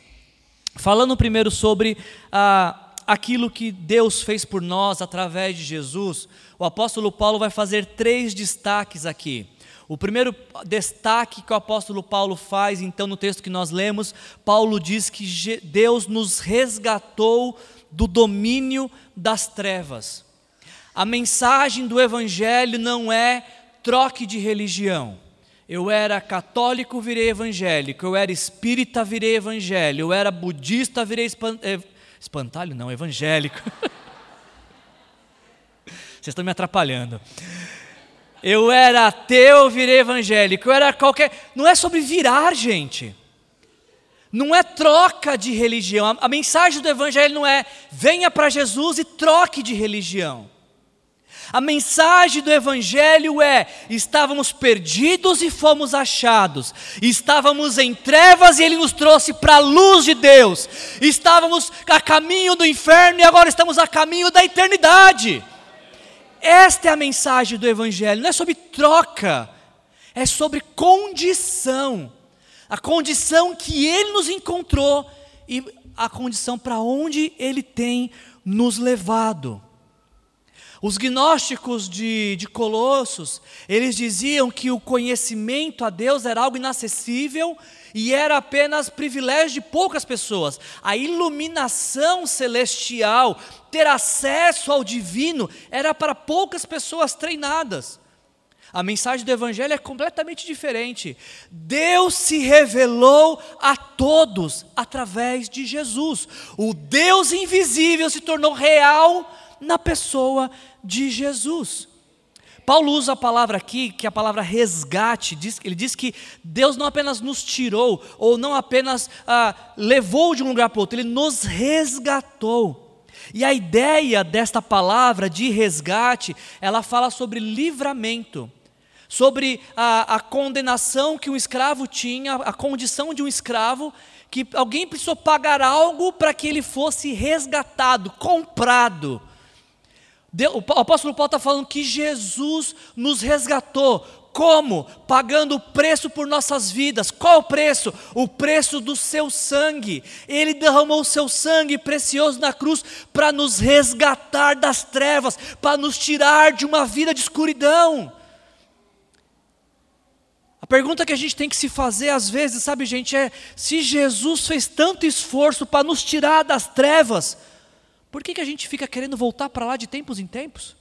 Falando primeiro sobre ah, aquilo que Deus fez por nós através de Jesus, o apóstolo Paulo vai fazer três destaques aqui. O primeiro destaque que o apóstolo Paulo faz, então, no texto que nós lemos, Paulo diz que Deus nos resgatou do domínio das trevas. A mensagem do Evangelho não é troque de religião. Eu era católico, virei evangélico. Eu era espírita, virei evangelho. Eu era budista, virei espan... espantalho, não, evangélico. Vocês estão me atrapalhando. Eu era ateu, virei evangélico. Eu era qualquer. Não é sobre virar, gente. Não é troca de religião. A, a mensagem do Evangelho não é venha para Jesus e troque de religião. A mensagem do Evangelho é: estávamos perdidos e fomos achados, estávamos em trevas e Ele nos trouxe para a luz de Deus, estávamos a caminho do inferno e agora estamos a caminho da eternidade. Esta é a mensagem do Evangelho, não é sobre troca, é sobre condição a condição que Ele nos encontrou e a condição para onde Ele tem nos levado. Os gnósticos de, de Colossos, eles diziam que o conhecimento a Deus era algo inacessível e era apenas privilégio de poucas pessoas. A iluminação celestial, ter acesso ao divino, era para poucas pessoas treinadas. A mensagem do Evangelho é completamente diferente. Deus se revelou a todos através de Jesus. O Deus invisível se tornou real na pessoa de Jesus. Paulo usa a palavra aqui, que é a palavra resgate, ele diz que Deus não apenas nos tirou, ou não apenas ah, levou de um lugar para outro, ele nos resgatou. E a ideia desta palavra de resgate, ela fala sobre livramento sobre a, a condenação que um escravo tinha, a condição de um escravo, que alguém precisou pagar algo para que ele fosse resgatado, comprado. O apóstolo Paulo está falando que Jesus nos resgatou. Como? Pagando o preço por nossas vidas. Qual o preço? O preço do seu sangue. Ele derramou o seu sangue precioso na cruz para nos resgatar das trevas, para nos tirar de uma vida de escuridão pergunta que a gente tem que se fazer às vezes, sabe, gente, é: se Jesus fez tanto esforço para nos tirar das trevas, por que, que a gente fica querendo voltar para lá de tempos em tempos?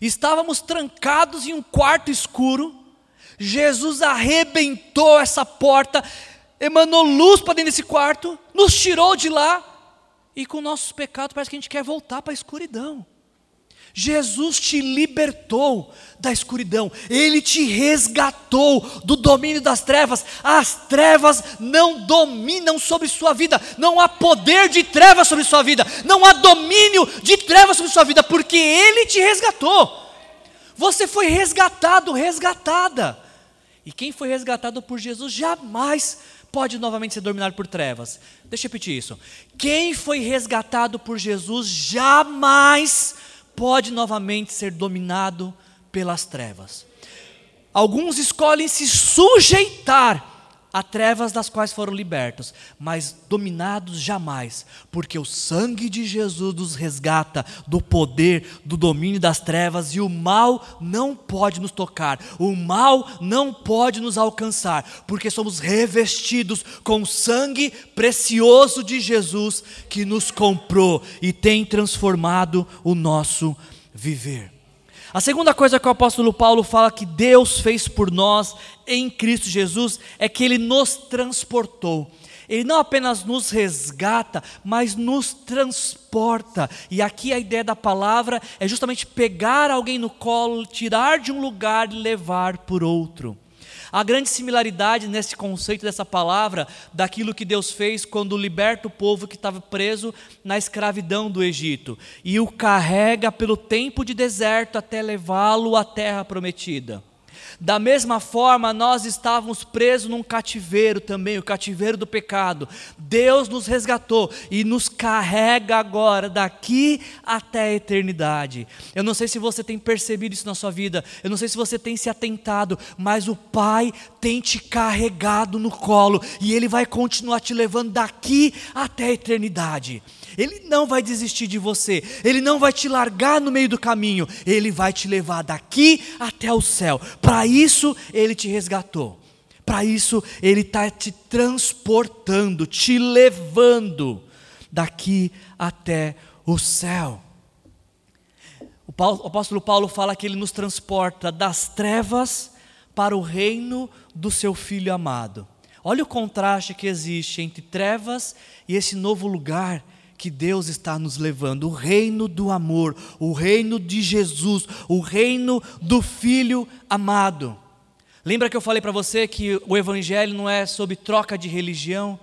Estávamos trancados em um quarto escuro, Jesus arrebentou essa porta, emanou luz para dentro desse quarto, nos tirou de lá, e com nossos pecados parece que a gente quer voltar para a escuridão. Jesus te libertou da escuridão, Ele te resgatou do domínio das trevas. As trevas não dominam sobre sua vida, não há poder de trevas sobre sua vida, não há domínio de trevas sobre sua vida, porque Ele te resgatou. Você foi resgatado, resgatada. E quem foi resgatado por Jesus jamais pode novamente ser dominado por trevas. Deixa eu repetir isso. Quem foi resgatado por Jesus jamais pode novamente ser dominado pelas trevas. Alguns escolhem se sujeitar a trevas das quais foram libertos, mas dominados jamais, porque o sangue de Jesus nos resgata do poder, do domínio das trevas e o mal não pode nos tocar, o mal não pode nos alcançar, porque somos revestidos com o sangue precioso de Jesus que nos comprou e tem transformado o nosso viver. A segunda coisa que o apóstolo Paulo fala que Deus fez por nós em Cristo Jesus é que Ele nos transportou. Ele não apenas nos resgata, mas nos transporta. E aqui a ideia da palavra é justamente pegar alguém no colo, tirar de um lugar e levar por outro. Há grande similaridade nesse conceito dessa palavra daquilo que Deus fez quando liberta o povo que estava preso na escravidão do Egito e o carrega pelo tempo de deserto até levá-lo à terra prometida. Da mesma forma, nós estávamos presos num cativeiro também, o cativeiro do pecado. Deus nos resgatou e nos carrega agora, daqui até a eternidade. Eu não sei se você tem percebido isso na sua vida, eu não sei se você tem se atentado, mas o Pai tem te carregado no colo e Ele vai continuar te levando daqui até a eternidade. Ele não vai desistir de você, Ele não vai te largar no meio do caminho, Ele vai te levar daqui até o céu. Para isso, Ele te resgatou, para isso, Ele está te transportando, te levando daqui até o céu. O, Paulo, o apóstolo Paulo fala que ele nos transporta das trevas para o reino do seu Filho amado. Olha o contraste que existe entre trevas e esse novo lugar que Deus está nos levando o reino do amor, o reino de Jesus, o reino do Filho amado. Lembra que eu falei para você que o Evangelho não é sobre troca de religião?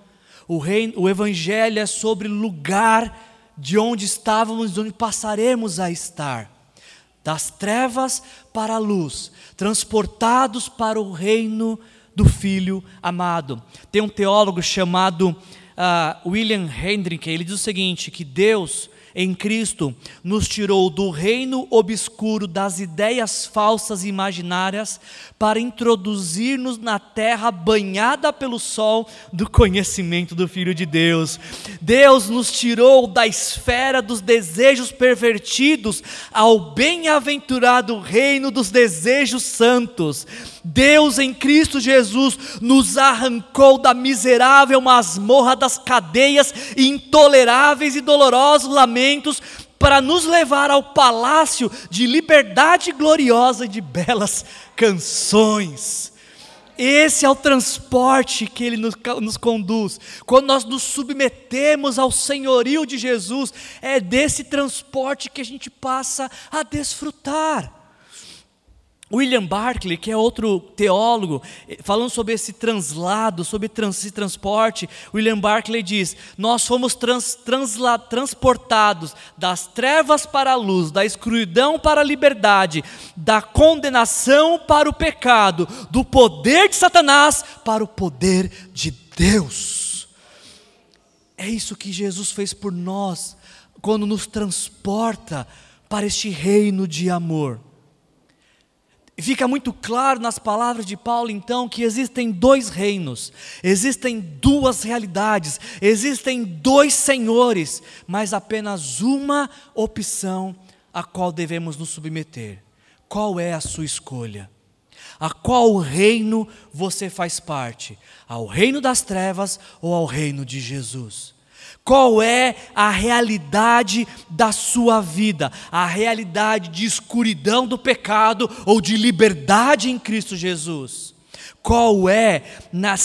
O, reino, o Evangelho é sobre lugar de onde estávamos, de onde passaremos a estar. Das trevas para a luz, transportados para o reino do Filho amado. Tem um teólogo chamado uh, William Hendrick, ele diz o seguinte: que Deus em Cristo nos tirou do reino obscuro das ideias falsas e imaginárias para introduzir-nos na terra banhada pelo sol do conhecimento do Filho de Deus. Deus nos tirou da esfera dos desejos pervertidos ao bem-aventurado reino dos desejos santos. Deus em Cristo Jesus nos arrancou da miserável masmorra das cadeias intoleráveis e dolorosos lamentos para nos levar ao palácio de liberdade gloriosa e de belas canções. Esse é o transporte que Ele nos, nos, conduz. Quando nós nos submetemos ao senhorio de Jesus, é desse transporte que a gente passa a desfrutar. William Barclay, que é outro teólogo, eh, falando sobre esse translado, sobre trans, esse transporte, William Barclay diz: Nós fomos trans, transla, transportados das trevas para a luz, da escuridão para a liberdade, da condenação para o pecado, do poder de Satanás para o poder de Deus. É isso que Jesus fez por nós, quando nos transporta para este reino de amor. E fica muito claro nas palavras de Paulo, então, que existem dois reinos, existem duas realidades, existem dois senhores, mas apenas uma opção a qual devemos nos submeter. Qual é a sua escolha? A qual reino você faz parte? Ao reino das trevas ou ao reino de Jesus? Qual é a realidade da sua vida? A realidade de escuridão do pecado ou de liberdade em Cristo Jesus? Qual é,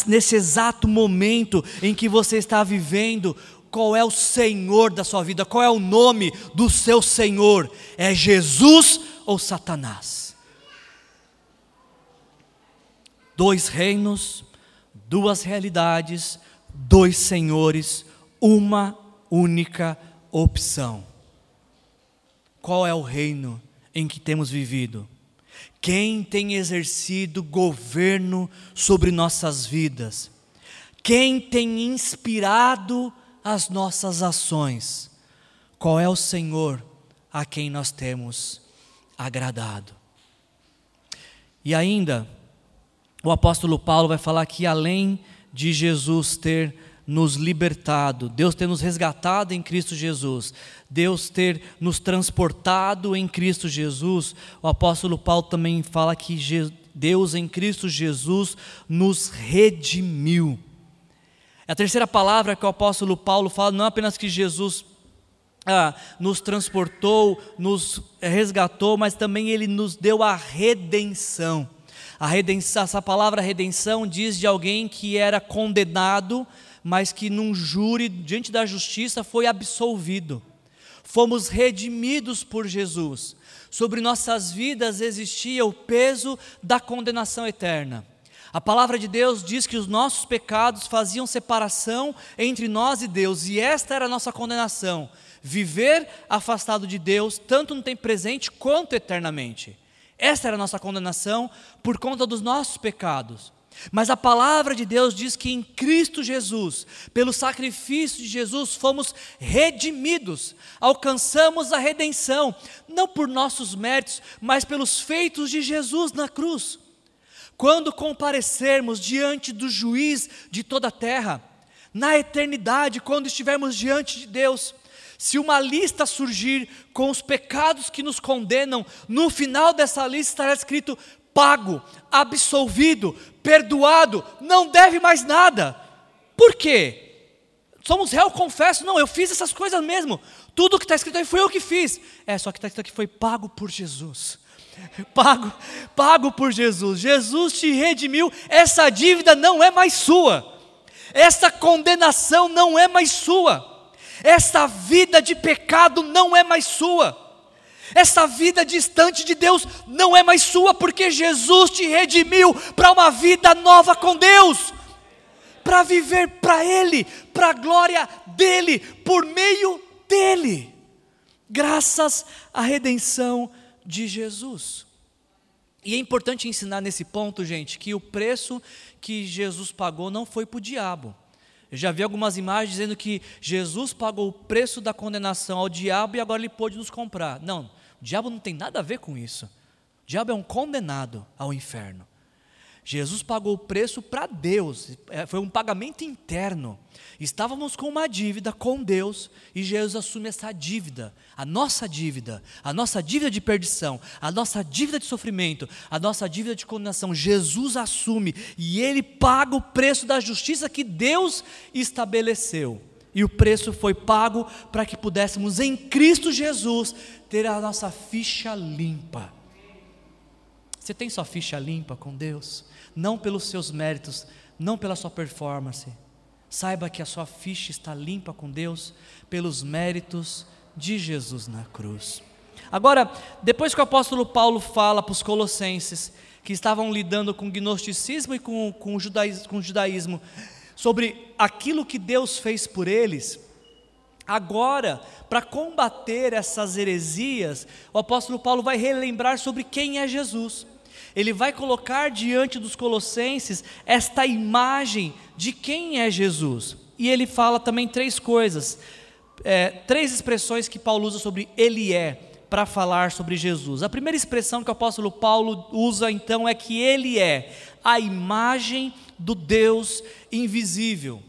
nesse exato momento em que você está vivendo, qual é o Senhor da sua vida? Qual é o nome do seu Senhor? É Jesus ou Satanás? Dois reinos, duas realidades, dois senhores uma única opção. Qual é o reino em que temos vivido? Quem tem exercido governo sobre nossas vidas? Quem tem inspirado as nossas ações? Qual é o Senhor a quem nós temos agradado? E ainda, o apóstolo Paulo vai falar que além de Jesus ter nos libertado, Deus ter nos resgatado em Cristo Jesus, Deus ter nos transportado em Cristo Jesus, o apóstolo Paulo também fala que Deus em Cristo Jesus nos redimiu. A terceira palavra que o apóstolo Paulo fala não é apenas que Jesus ah, nos transportou, nos resgatou, mas também ele nos deu a redenção. A redenção, essa palavra redenção diz de alguém que era condenado, mas que num júri, diante da justiça, foi absolvido. Fomos redimidos por Jesus. Sobre nossas vidas existia o peso da condenação eterna. A palavra de Deus diz que os nossos pecados faziam separação entre nós e Deus, e esta era a nossa condenação: viver afastado de Deus, tanto no tempo presente quanto eternamente. Esta era a nossa condenação por conta dos nossos pecados. Mas a palavra de Deus diz que em Cristo Jesus, pelo sacrifício de Jesus, fomos redimidos, alcançamos a redenção, não por nossos méritos, mas pelos feitos de Jesus na cruz. Quando comparecermos diante do juiz de toda a terra, na eternidade, quando estivermos diante de Deus, se uma lista surgir com os pecados que nos condenam, no final dessa lista estará escrito pago, absolvido, perdoado, não deve mais nada. Por quê? Somos réu, confesso, não, eu fiz essas coisas mesmo. Tudo que está escrito aí foi eu que fiz. É, só que está escrito aqui foi pago por Jesus. pago, pago por Jesus. Jesus te redimiu, essa dívida não é mais sua. Essa condenação não é mais sua. Essa vida de pecado não é mais sua. Essa vida distante de Deus não é mais sua, porque Jesus te redimiu para uma vida nova com Deus, para viver para Ele, para a glória dEle, por meio dEle, graças à redenção de Jesus. E é importante ensinar nesse ponto, gente, que o preço que Jesus pagou não foi para o diabo. Eu já vi algumas imagens dizendo que Jesus pagou o preço da condenação ao diabo e agora ele pôde nos comprar. Não, o diabo não tem nada a ver com isso. O diabo é um condenado ao inferno. Jesus pagou o preço para Deus, é, foi um pagamento interno. Estávamos com uma dívida com Deus e Jesus assume essa dívida, a nossa dívida, a nossa dívida de perdição, a nossa dívida de sofrimento, a nossa dívida de condenação. Jesus assume e ele paga o preço da justiça que Deus estabeleceu. E o preço foi pago para que pudéssemos em Cristo Jesus ter a nossa ficha limpa. Você tem sua ficha limpa com Deus? Não pelos seus méritos, não pela sua performance. Saiba que a sua ficha está limpa com Deus pelos méritos de Jesus na cruz. Agora, depois que o apóstolo Paulo fala para os colossenses, que estavam lidando com gnosticismo e com, com, com judaísmo, sobre aquilo que Deus fez por eles, Agora, para combater essas heresias, o apóstolo Paulo vai relembrar sobre quem é Jesus. Ele vai colocar diante dos colossenses esta imagem de quem é Jesus. E ele fala também três coisas, é, três expressões que Paulo usa sobre ele é, para falar sobre Jesus. A primeira expressão que o apóstolo Paulo usa então é que ele é a imagem do Deus invisível.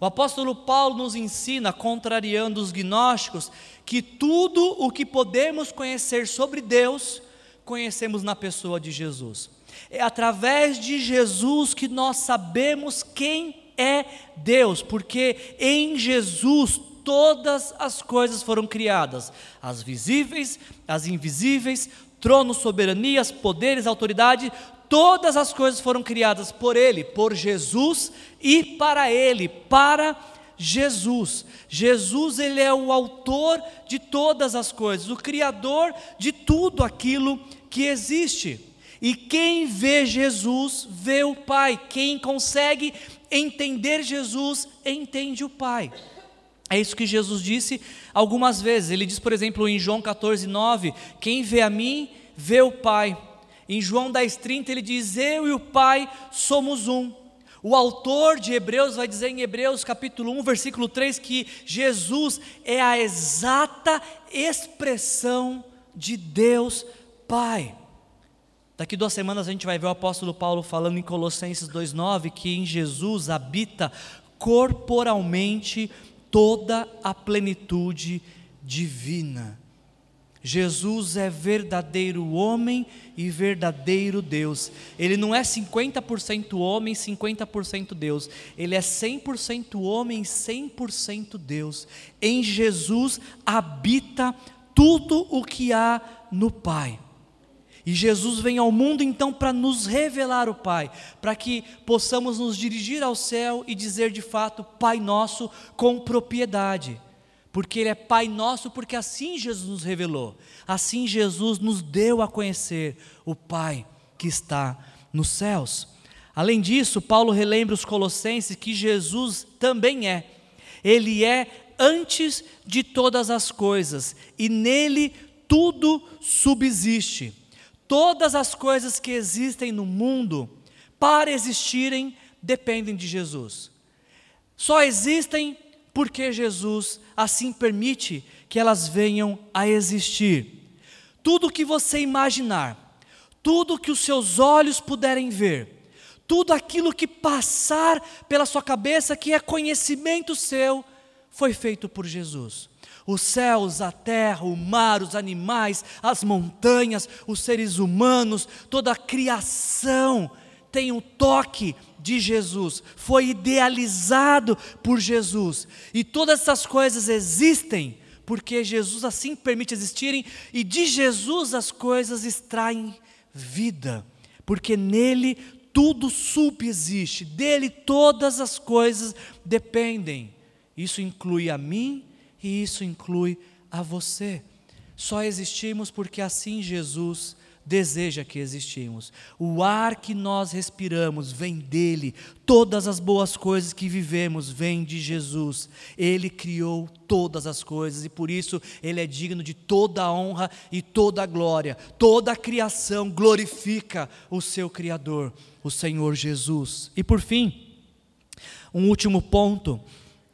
O apóstolo Paulo nos ensina, contrariando os gnósticos, que tudo o que podemos conhecer sobre Deus, conhecemos na pessoa de Jesus. É através de Jesus que nós sabemos quem é Deus, porque em Jesus todas as coisas foram criadas, as visíveis, as invisíveis, tronos, soberanias, poderes, autoridade, todas as coisas foram criadas por Ele, por Jesus e para Ele, para Jesus. Jesus, Ele é o autor de todas as coisas, o Criador de tudo aquilo que existe. E quem vê Jesus, vê o Pai. Quem consegue entender Jesus, entende o Pai. É isso que Jesus disse algumas vezes. Ele diz, por exemplo, em João 14, 9: Quem vê a mim, vê o Pai. Em João 10,30 ele diz: Eu e o Pai somos um. O autor de Hebreus vai dizer em Hebreus capítulo 1, versículo 3, que Jesus é a exata expressão de Deus Pai. Daqui duas semanas a gente vai ver o apóstolo Paulo falando em Colossenses 2,9 que em Jesus habita corporalmente toda a plenitude divina. Jesus é verdadeiro homem e verdadeiro Deus. Ele não é 50% homem, 50% Deus. Ele é 100% homem, 100% Deus. Em Jesus habita tudo o que há no Pai. E Jesus vem ao mundo então para nos revelar o Pai, para que possamos nos dirigir ao céu e dizer de fato Pai Nosso com propriedade porque Ele é Pai nosso, porque assim Jesus nos revelou, assim Jesus nos deu a conhecer o Pai que está nos céus. Além disso, Paulo relembra os Colossenses que Jesus também é, Ele é antes de todas as coisas, e nele tudo subsiste. Todas as coisas que existem no mundo, para existirem, dependem de Jesus. Só existem porque Jesus assim permite que elas venham a existir. Tudo que você imaginar, tudo que os seus olhos puderem ver, tudo aquilo que passar pela sua cabeça que é conhecimento seu, foi feito por Jesus. Os céus, a terra, o mar, os animais, as montanhas, os seres humanos, toda a criação tem um toque de Jesus, foi idealizado por Jesus, e todas essas coisas existem porque Jesus assim permite existirem e de Jesus as coisas extraem vida, porque nele tudo subsiste, dele todas as coisas dependem. Isso inclui a mim e isso inclui a você. Só existimos porque assim Jesus deseja que existimos. O ar que nós respiramos vem dele. Todas as boas coisas que vivemos vêm de Jesus. Ele criou todas as coisas e por isso ele é digno de toda a honra e toda a glória. Toda a criação glorifica o seu criador, o Senhor Jesus. E por fim, um último ponto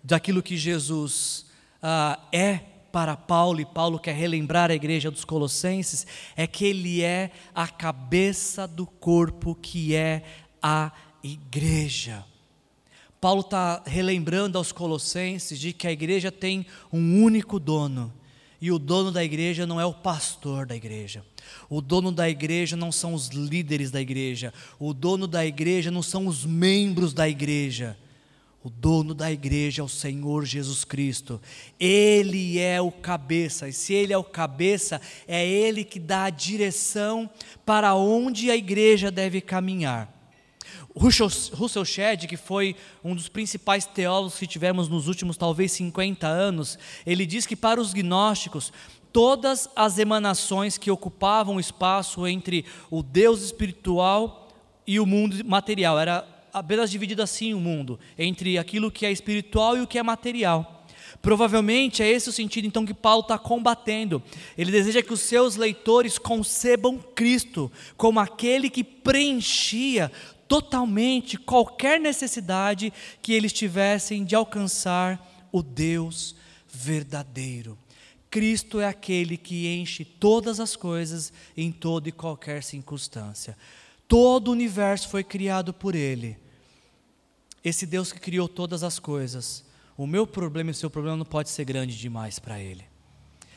daquilo que Jesus ah, é para Paulo, e Paulo quer relembrar a igreja dos Colossenses, é que ele é a cabeça do corpo que é a igreja. Paulo está relembrando aos Colossenses de que a igreja tem um único dono, e o dono da igreja não é o pastor da igreja. O dono da igreja não são os líderes da igreja. O dono da igreja não são os membros da igreja. O dono da igreja é o Senhor Jesus Cristo. Ele é o cabeça, e se ele é o cabeça, é ele que dá a direção para onde a igreja deve caminhar. Russell Shedd, que foi um dos principais teólogos que tivemos nos últimos talvez 50 anos, ele diz que para os gnósticos, todas as emanações que ocupavam o espaço entre o Deus espiritual e o mundo material, era apenas dividido assim o mundo, entre aquilo que é espiritual e o que é material. Provavelmente é esse o sentido então que Paulo está combatendo. Ele deseja que os seus leitores concebam Cristo como aquele que preenchia totalmente qualquer necessidade que eles tivessem de alcançar o Deus verdadeiro. Cristo é aquele que enche todas as coisas em toda e qualquer circunstância. Todo o universo foi criado por Ele. Esse Deus que criou todas as coisas, o meu problema e o seu problema não pode ser grande demais para Ele.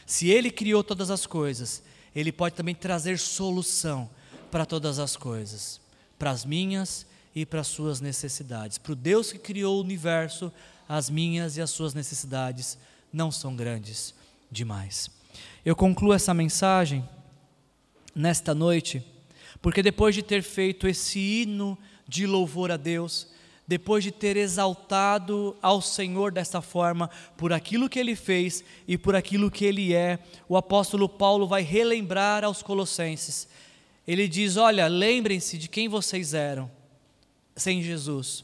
Se Ele criou todas as coisas, Ele pode também trazer solução para todas as coisas, para as minhas e para as suas necessidades. Para o Deus que criou o universo, as minhas e as suas necessidades não são grandes demais. Eu concluo essa mensagem nesta noite porque depois de ter feito esse hino de louvor a Deus, depois de ter exaltado ao Senhor dessa forma, por aquilo que ele fez e por aquilo que ele é, o apóstolo Paulo vai relembrar aos Colossenses. Ele diz: Olha, lembrem-se de quem vocês eram sem Jesus.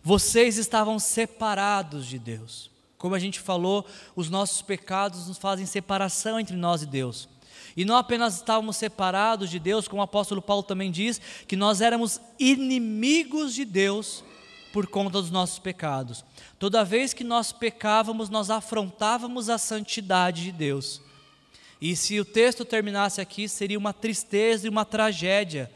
Vocês estavam separados de Deus. Como a gente falou, os nossos pecados nos fazem separação entre nós e Deus. E não apenas estávamos separados de Deus, como o apóstolo Paulo também diz, que nós éramos inimigos de Deus por conta dos nossos pecados. Toda vez que nós pecávamos, nós afrontávamos a santidade de Deus. E se o texto terminasse aqui, seria uma tristeza e uma tragédia,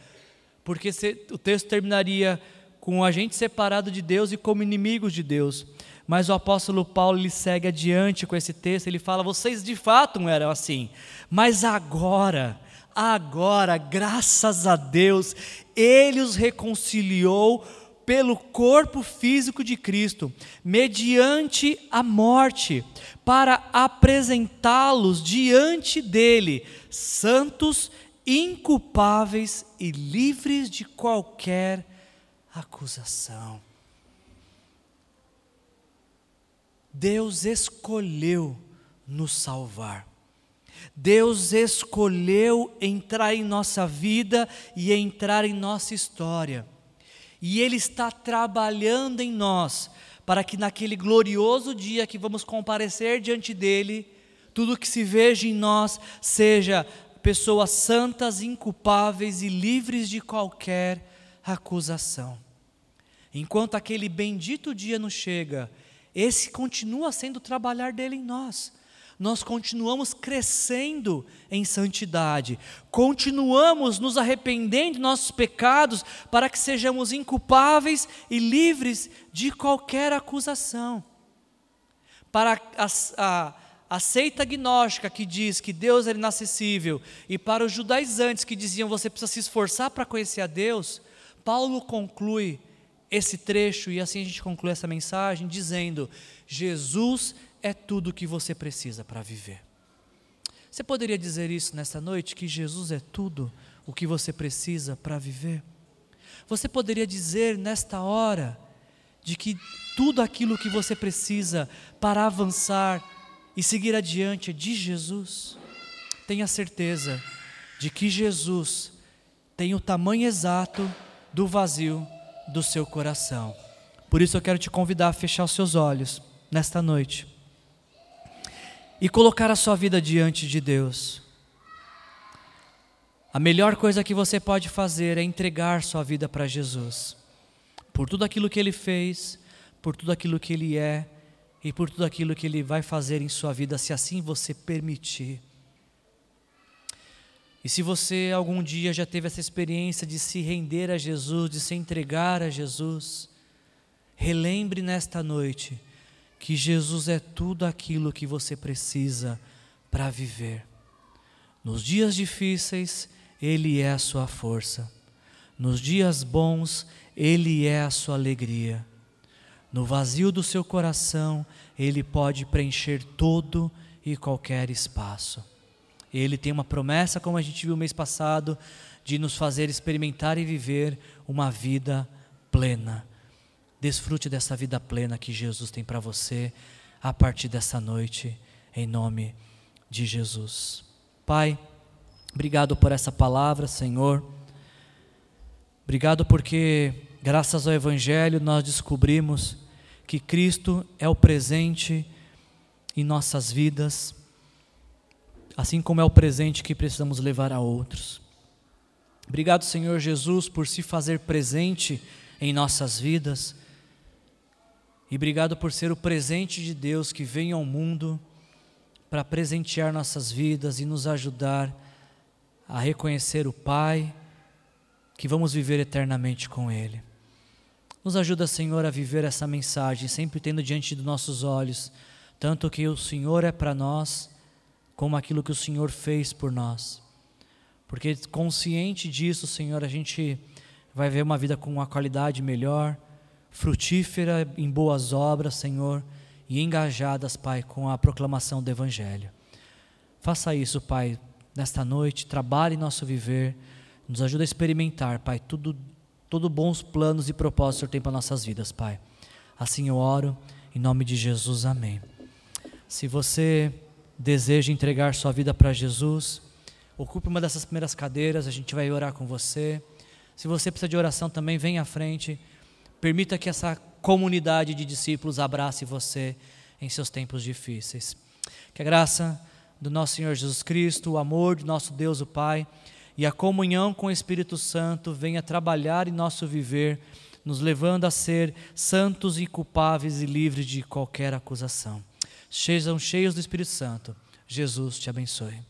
porque o texto terminaria com a gente separado de Deus e como inimigos de Deus. Mas o apóstolo Paulo ele segue adiante com esse texto, ele fala: vocês de fato não eram assim, mas agora, agora, graças a Deus, ele os reconciliou pelo corpo físico de Cristo, mediante a morte, para apresentá-los diante dele, santos, inculpáveis e livres de qualquer acusação. Deus escolheu nos salvar. Deus escolheu entrar em nossa vida e entrar em nossa história. E Ele está trabalhando em nós para que naquele glorioso dia que vamos comparecer diante dEle, tudo que se veja em nós seja pessoas santas, inculpáveis e livres de qualquer acusação. Enquanto aquele bendito dia não chega, esse continua sendo o trabalhar dele em nós. Nós continuamos crescendo em santidade, continuamos nos arrependendo de nossos pecados para que sejamos inculpáveis e livres de qualquer acusação. Para a, a, a seita gnóstica que diz que Deus é inacessível, e para os judaizantes que diziam você precisa se esforçar para conhecer a Deus, Paulo conclui esse trecho, e assim a gente conclui essa mensagem, dizendo: Jesus é tudo o que você precisa para viver. Você poderia dizer isso nesta noite, que Jesus é tudo o que você precisa para viver? Você poderia dizer nesta hora de que tudo aquilo que você precisa para avançar e seguir adiante é de Jesus? Tenha certeza de que Jesus tem o tamanho exato do vazio do seu coração. Por isso eu quero te convidar a fechar os seus olhos nesta noite e colocar a sua vida diante de Deus. A melhor coisa que você pode fazer é entregar sua vida para Jesus, por tudo aquilo que Ele fez, por tudo aquilo que Ele é e por tudo aquilo que Ele vai fazer em sua vida, se assim você permitir. E se você algum dia já teve essa experiência de se render a Jesus, de se entregar a Jesus, relembre nesta noite que Jesus é tudo aquilo que você precisa para viver. Nos dias difíceis, Ele é a sua força. Nos dias bons, Ele é a sua alegria. No vazio do seu coração, Ele pode preencher todo e qualquer espaço. Ele tem uma promessa, como a gente viu mês passado, de nos fazer experimentar e viver uma vida plena. Desfrute dessa vida plena que Jesus tem para você a partir dessa noite, em nome de Jesus. Pai, obrigado por essa palavra, Senhor. Obrigado porque, graças ao Evangelho, nós descobrimos que Cristo é o presente em nossas vidas, assim como é o presente que precisamos levar a outros. Obrigado, Senhor Jesus, por se fazer presente em nossas vidas e obrigado por ser o presente de Deus que vem ao mundo para presentear nossas vidas e nos ajudar a reconhecer o Pai, que vamos viver eternamente com Ele. Nos ajuda, Senhor, a viver essa mensagem, sempre tendo diante dos nossos olhos tanto que o Senhor é para nós, como aquilo que o Senhor fez por nós. Porque consciente disso, Senhor, a gente vai ver uma vida com uma qualidade melhor frutífera em boas obras, Senhor, e engajadas, Pai, com a proclamação do Evangelho. Faça isso, Pai, nesta noite, trabalhe nosso viver, nos ajude a experimentar, Pai, tudo, tudo bons planos e propósitos o Senhor tem para nossas vidas, Pai. Assim eu oro, em nome de Jesus, amém. Se você deseja entregar sua vida para Jesus, ocupe uma dessas primeiras cadeiras, a gente vai orar com você. Se você precisa de oração também, vem à frente. Permita que essa comunidade de discípulos abrace você em seus tempos difíceis. Que a graça do nosso Senhor Jesus Cristo, o amor do nosso Deus, o Pai, e a comunhão com o Espírito Santo venha trabalhar em nosso viver, nos levando a ser santos e culpáveis e livres de qualquer acusação. Sejam cheios do Espírito Santo. Jesus te abençoe.